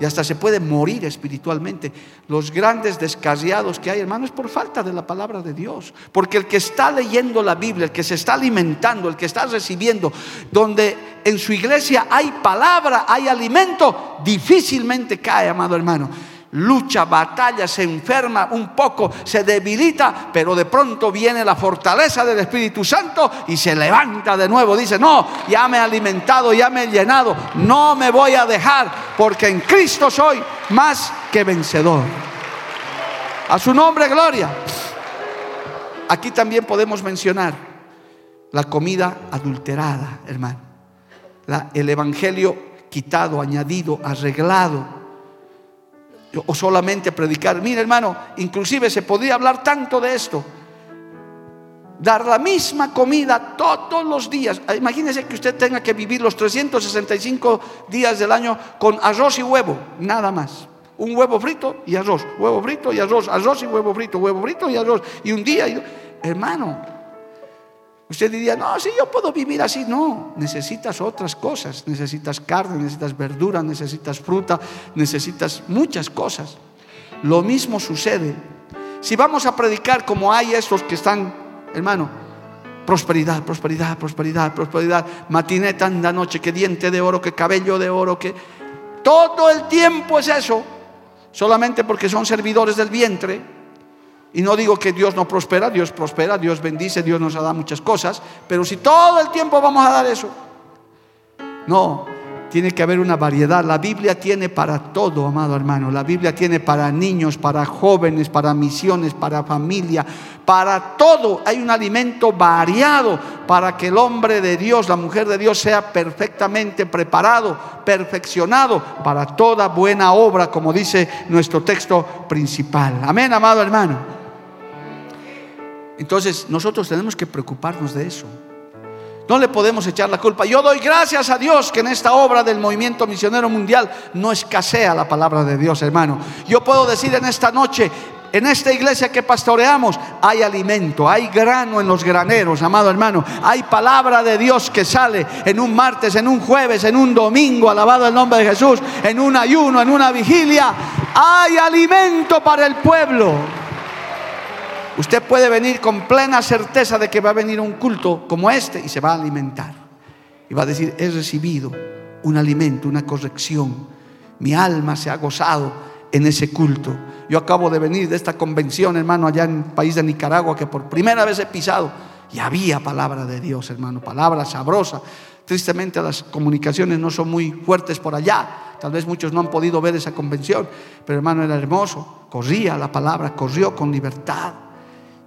Y hasta se puede morir espiritualmente. Los grandes descarriados que hay, hermano, es por falta de la palabra de Dios. Porque el que está leyendo la Biblia, el que se está alimentando, el que está recibiendo, donde en su iglesia hay palabra, hay alimento, difícilmente cae, amado hermano lucha, batalla, se enferma un poco, se debilita, pero de pronto viene la fortaleza del Espíritu Santo y se levanta de nuevo. Dice, no, ya me he alimentado, ya me he llenado, no me voy a dejar, porque en Cristo soy más que vencedor. A su nombre, gloria. Aquí también podemos mencionar la comida adulterada, hermano. el Evangelio quitado, añadido, arreglado o solamente predicar. Mire hermano, inclusive se podría hablar tanto de esto. Dar la misma comida todos los días. Imagínese que usted tenga que vivir los 365 días del año con arroz y huevo, nada más. Un huevo frito y arroz, huevo frito y arroz, arroz y huevo frito, huevo frito y arroz. Y un día, hermano, Usted diría, no, si yo puedo vivir así. No, necesitas otras cosas. Necesitas carne, necesitas verdura, necesitas fruta, necesitas muchas cosas. Lo mismo sucede. Si vamos a predicar como hay estos que están, hermano, prosperidad, prosperidad, prosperidad, prosperidad, matineta anda noche, que diente de oro, que cabello de oro, que todo el tiempo es eso, solamente porque son servidores del vientre y no digo que Dios no prospera, Dios prospera, Dios bendice, Dios nos dado muchas cosas, pero si todo el tiempo vamos a dar eso, no, tiene que haber una variedad. La Biblia tiene para todo, amado hermano. La Biblia tiene para niños, para jóvenes, para misiones, para familia, para todo. Hay un alimento variado para que el hombre de Dios, la mujer de Dios sea perfectamente preparado, perfeccionado para toda buena obra, como dice nuestro texto principal. Amén, amado hermano. Entonces nosotros tenemos que preocuparnos de eso. No le podemos echar la culpa. Yo doy gracias a Dios que en esta obra del movimiento misionero mundial no escasea la palabra de Dios, hermano. Yo puedo decir en esta noche, en esta iglesia que pastoreamos hay alimento, hay grano en los graneros, amado hermano. Hay palabra de Dios que sale en un martes, en un jueves, en un domingo, alabado el nombre de Jesús, en un ayuno, en una vigilia. Hay alimento para el pueblo. Usted puede venir con plena certeza de que va a venir un culto como este y se va a alimentar. Y va a decir, he recibido un alimento, una corrección. Mi alma se ha gozado en ese culto. Yo acabo de venir de esta convención, hermano, allá en el país de Nicaragua, que por primera vez he pisado. Y había palabra de Dios, hermano, palabra sabrosa. Tristemente las comunicaciones no son muy fuertes por allá. Tal vez muchos no han podido ver esa convención, pero hermano era hermoso. Corría la palabra, corrió con libertad.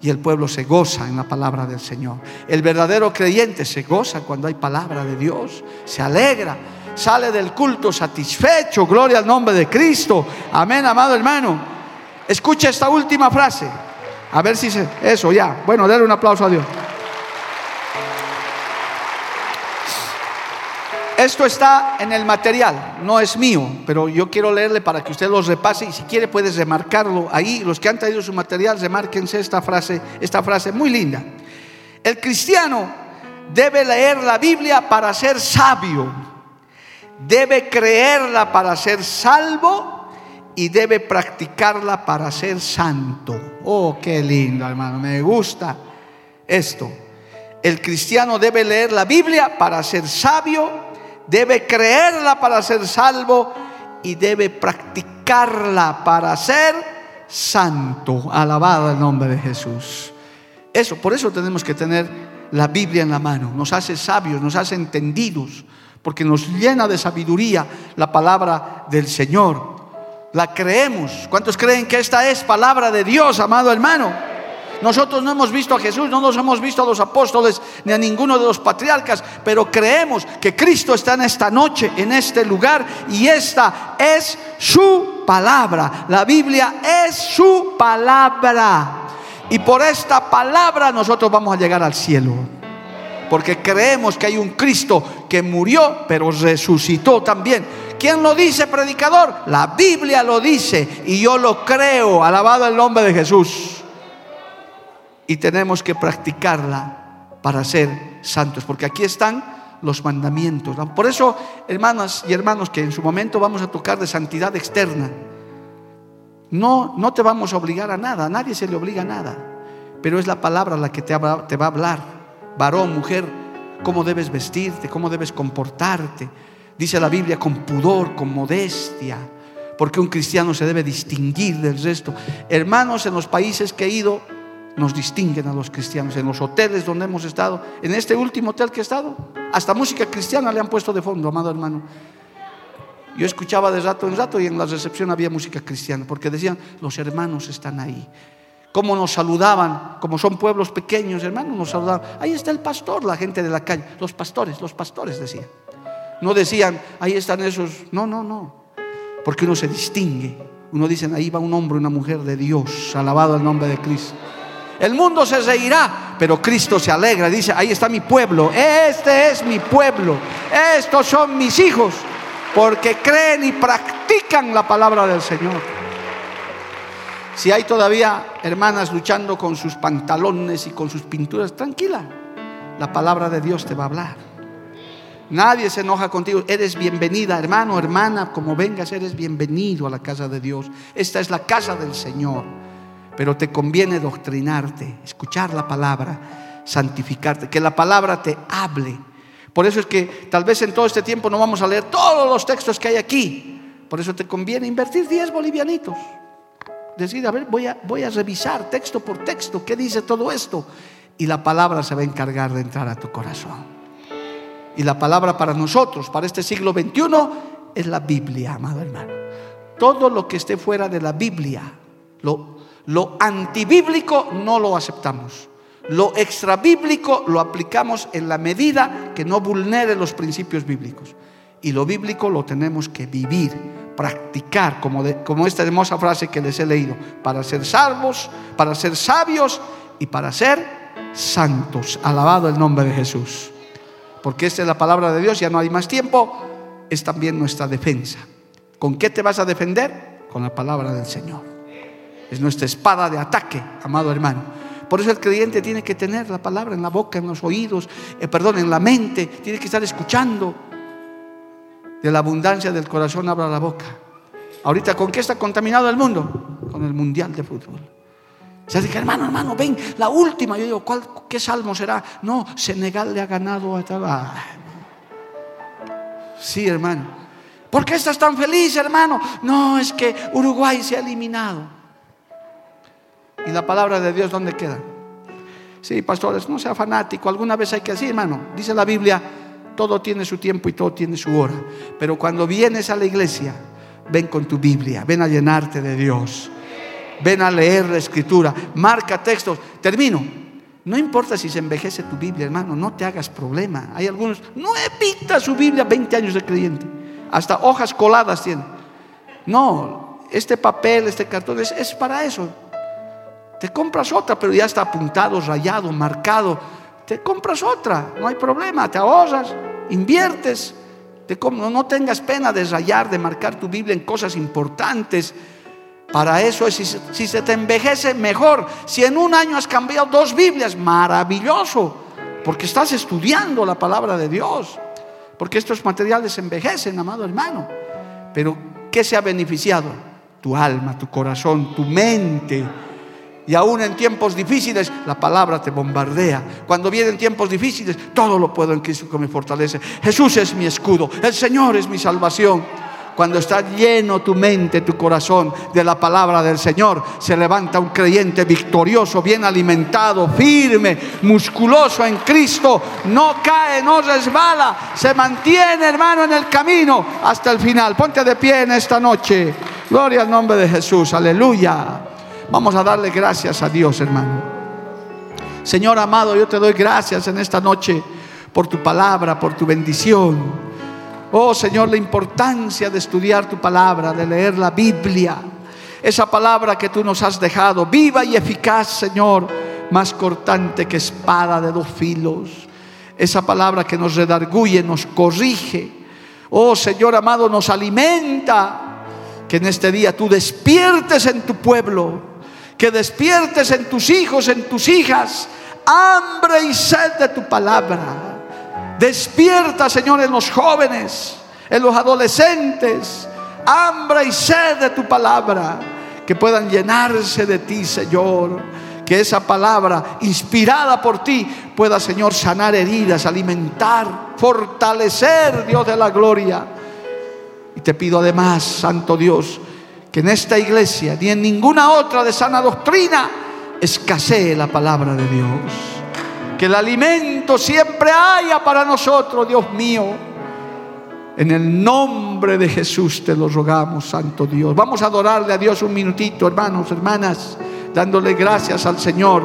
Y el pueblo se goza en la palabra del Señor. El verdadero creyente se goza cuando hay palabra de Dios. Se alegra. Sale del culto satisfecho. Gloria al nombre de Cristo. Amén, amado hermano. Escucha esta última frase. A ver si se... Eso, ya. Bueno, dale un aplauso a Dios. Esto está en el material, no es mío, pero yo quiero leerle para que usted los repase y si quiere puedes remarcarlo ahí. Los que han traído su material, remárquense esta frase, esta frase muy linda. El cristiano debe leer la Biblia para ser sabio, debe creerla para ser salvo y debe practicarla para ser santo. Oh, qué lindo, hermano, me gusta esto. El cristiano debe leer la Biblia para ser sabio, debe creerla para ser salvo y debe practicarla para ser santo. Alabado el nombre de Jesús. Eso, por eso tenemos que tener la Biblia en la mano. Nos hace sabios, nos hace entendidos, porque nos llena de sabiduría la palabra del Señor. La creemos. ¿Cuántos creen que esta es palabra de Dios, amado hermano? Nosotros no hemos visto a Jesús, no nos hemos visto a los apóstoles ni a ninguno de los patriarcas, pero creemos que Cristo está en esta noche, en este lugar, y esta es su palabra. La Biblia es su palabra. Y por esta palabra nosotros vamos a llegar al cielo. Porque creemos que hay un Cristo que murió, pero resucitó también. ¿Quién lo dice, predicador? La Biblia lo dice y yo lo creo. Alabado el nombre de Jesús y tenemos que practicarla para ser santos, porque aquí están los mandamientos. Por eso, hermanas y hermanos, que en su momento vamos a tocar de santidad externa, no, no te vamos a obligar a nada, a nadie se le obliga a nada, pero es la palabra la que te te va a hablar, varón, mujer, cómo debes vestirte, cómo debes comportarte. Dice la Biblia con pudor, con modestia, porque un cristiano se debe distinguir del resto. Hermanos, en los países que he ido, nos distinguen a los cristianos. En los hoteles donde hemos estado, en este último hotel que he estado, hasta música cristiana le han puesto de fondo, amado hermano. Yo escuchaba de rato en rato y en la recepción había música cristiana, porque decían, los hermanos están ahí. Cómo nos saludaban, como son pueblos pequeños, hermanos, nos saludaban. Ahí está el pastor, la gente de la calle, los pastores, los pastores decían. No decían, ahí están esos, no, no, no, porque uno se distingue. Uno dice, ahí va un hombre, una mujer de Dios, alabado el nombre de Cristo. El mundo se reirá, pero Cristo se alegra. Dice, ahí está mi pueblo. Este es mi pueblo. Estos son mis hijos, porque creen y practican la palabra del Señor. Si hay todavía hermanas luchando con sus pantalones y con sus pinturas, tranquila. La palabra de Dios te va a hablar. Nadie se enoja contigo. Eres bienvenida, hermano, hermana, como vengas, eres bienvenido a la casa de Dios. Esta es la casa del Señor pero te conviene doctrinarte, escuchar la palabra, santificarte, que la palabra te hable. Por eso es que tal vez en todo este tiempo no vamos a leer todos los textos que hay aquí. Por eso te conviene invertir 10 bolivianitos. Decir, a ver, voy a, voy a revisar texto por texto qué dice todo esto. Y la palabra se va a encargar de entrar a tu corazón. Y la palabra para nosotros, para este siglo XXI, es la Biblia, amado hermano. Todo lo que esté fuera de la Biblia, lo lo antibíblico no lo aceptamos. Lo extrabíblico lo aplicamos en la medida que no vulnere los principios bíblicos. Y lo bíblico lo tenemos que vivir, practicar, como, esta hermosa frase que les he leído, para ser salvos, para ser sabios y para ser santos. Alabado el nombre de Jesús. Porque esta es la palabra de Dios, ya no hay más tiempo, es también nuestra defensa. ¿Con qué te vas a defender? Con la palabra del Señor. Es nuestra espada de ataque, amado hermano. Por eso el creyente tiene que tener la palabra en la boca, en los oídos, eh, perdón, en la mente, tiene que estar escuchando. De la abundancia del corazón abra la boca. Ahorita, ¿con qué está contaminado el mundo? Con el mundial de fútbol. Se dice, hermano, hermano, ven, la última. Yo digo, ¿cuál, ¿qué salmo será? No, Senegal le ha ganado a Sí, hermano. ¿Por qué estás tan feliz, hermano? No, es que Uruguay se ha eliminado. ¿Y la palabra de Dios dónde queda? Sí, pastores, no sea fanático. Alguna vez hay que decir, hermano, dice la Biblia, todo tiene su tiempo y todo tiene su hora. Pero cuando vienes a la iglesia, ven con tu Biblia, ven a llenarte de Dios. Ven a leer la escritura, marca textos. Termino. No importa si se envejece tu Biblia, hermano, no te hagas problema. Hay algunos, no evita su Biblia 20 años de creyente. Hasta hojas coladas tiene. No, este papel, este cartón es, es para eso. Te compras otra, pero ya está apuntado, rayado, marcado. Te compras otra, no hay problema, te ahorras, inviertes. Te, no tengas pena de rayar, de marcar tu Biblia en cosas importantes. Para eso, si, si se te envejece, mejor. Si en un año has cambiado dos Biblias, maravilloso. Porque estás estudiando la palabra de Dios. Porque estos materiales envejecen, amado hermano. Pero, ¿qué se ha beneficiado? Tu alma, tu corazón, tu mente y aún en tiempos difíciles, la palabra te bombardea. Cuando vienen tiempos difíciles, todo lo puedo en Cristo que me fortalece. Jesús es mi escudo, el Señor es mi salvación. Cuando está lleno tu mente, tu corazón de la palabra del Señor, se levanta un creyente victorioso, bien alimentado, firme, musculoso en Cristo. No cae, no resbala, se mantiene, hermano, en el camino hasta el final. Ponte de pie en esta noche. Gloria al nombre de Jesús. Aleluya. Vamos a darle gracias a Dios, hermano. Señor amado, yo te doy gracias en esta noche por tu palabra, por tu bendición. Oh Señor, la importancia de estudiar tu palabra, de leer la Biblia. Esa palabra que tú nos has dejado, viva y eficaz, Señor, más cortante que espada de dos filos. Esa palabra que nos redarguye, nos corrige. Oh Señor amado, nos alimenta. Que en este día tú despiertes en tu pueblo que despiertes en tus hijos, en tus hijas, hambre y sed de tu palabra. Despierta, Señor, en los jóvenes, en los adolescentes, hambre y sed de tu palabra, que puedan llenarse de ti, Señor. Que esa palabra, inspirada por ti, pueda, Señor, sanar heridas, alimentar, fortalecer, Dios de la gloria. Y te pido además, Santo Dios, que en esta iglesia ni en ninguna otra de sana doctrina escasee la palabra de Dios. Que el alimento siempre haya para nosotros, Dios mío. En el nombre de Jesús te lo rogamos, Santo Dios. Vamos a adorarle a Dios un minutito, hermanos, hermanas, dándole gracias al Señor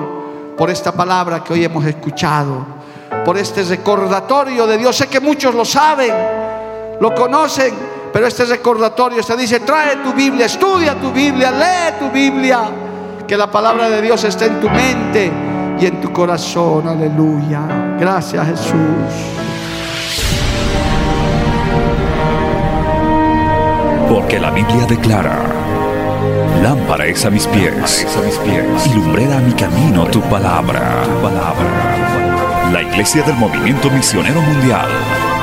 por esta palabra que hoy hemos escuchado, por este recordatorio de Dios. Sé que muchos lo saben, lo conocen, pero este recordatorio se dice, trae tu Biblia, estudia tu Biblia, lee tu Biblia, que la palabra de Dios esté en tu mente y en tu corazón. Aleluya. Gracias Jesús. Porque la Biblia declara, lámpara es a mis pies, a y lumbrera a mi camino tu palabra. tu palabra. La Iglesia del Movimiento Misionero Mundial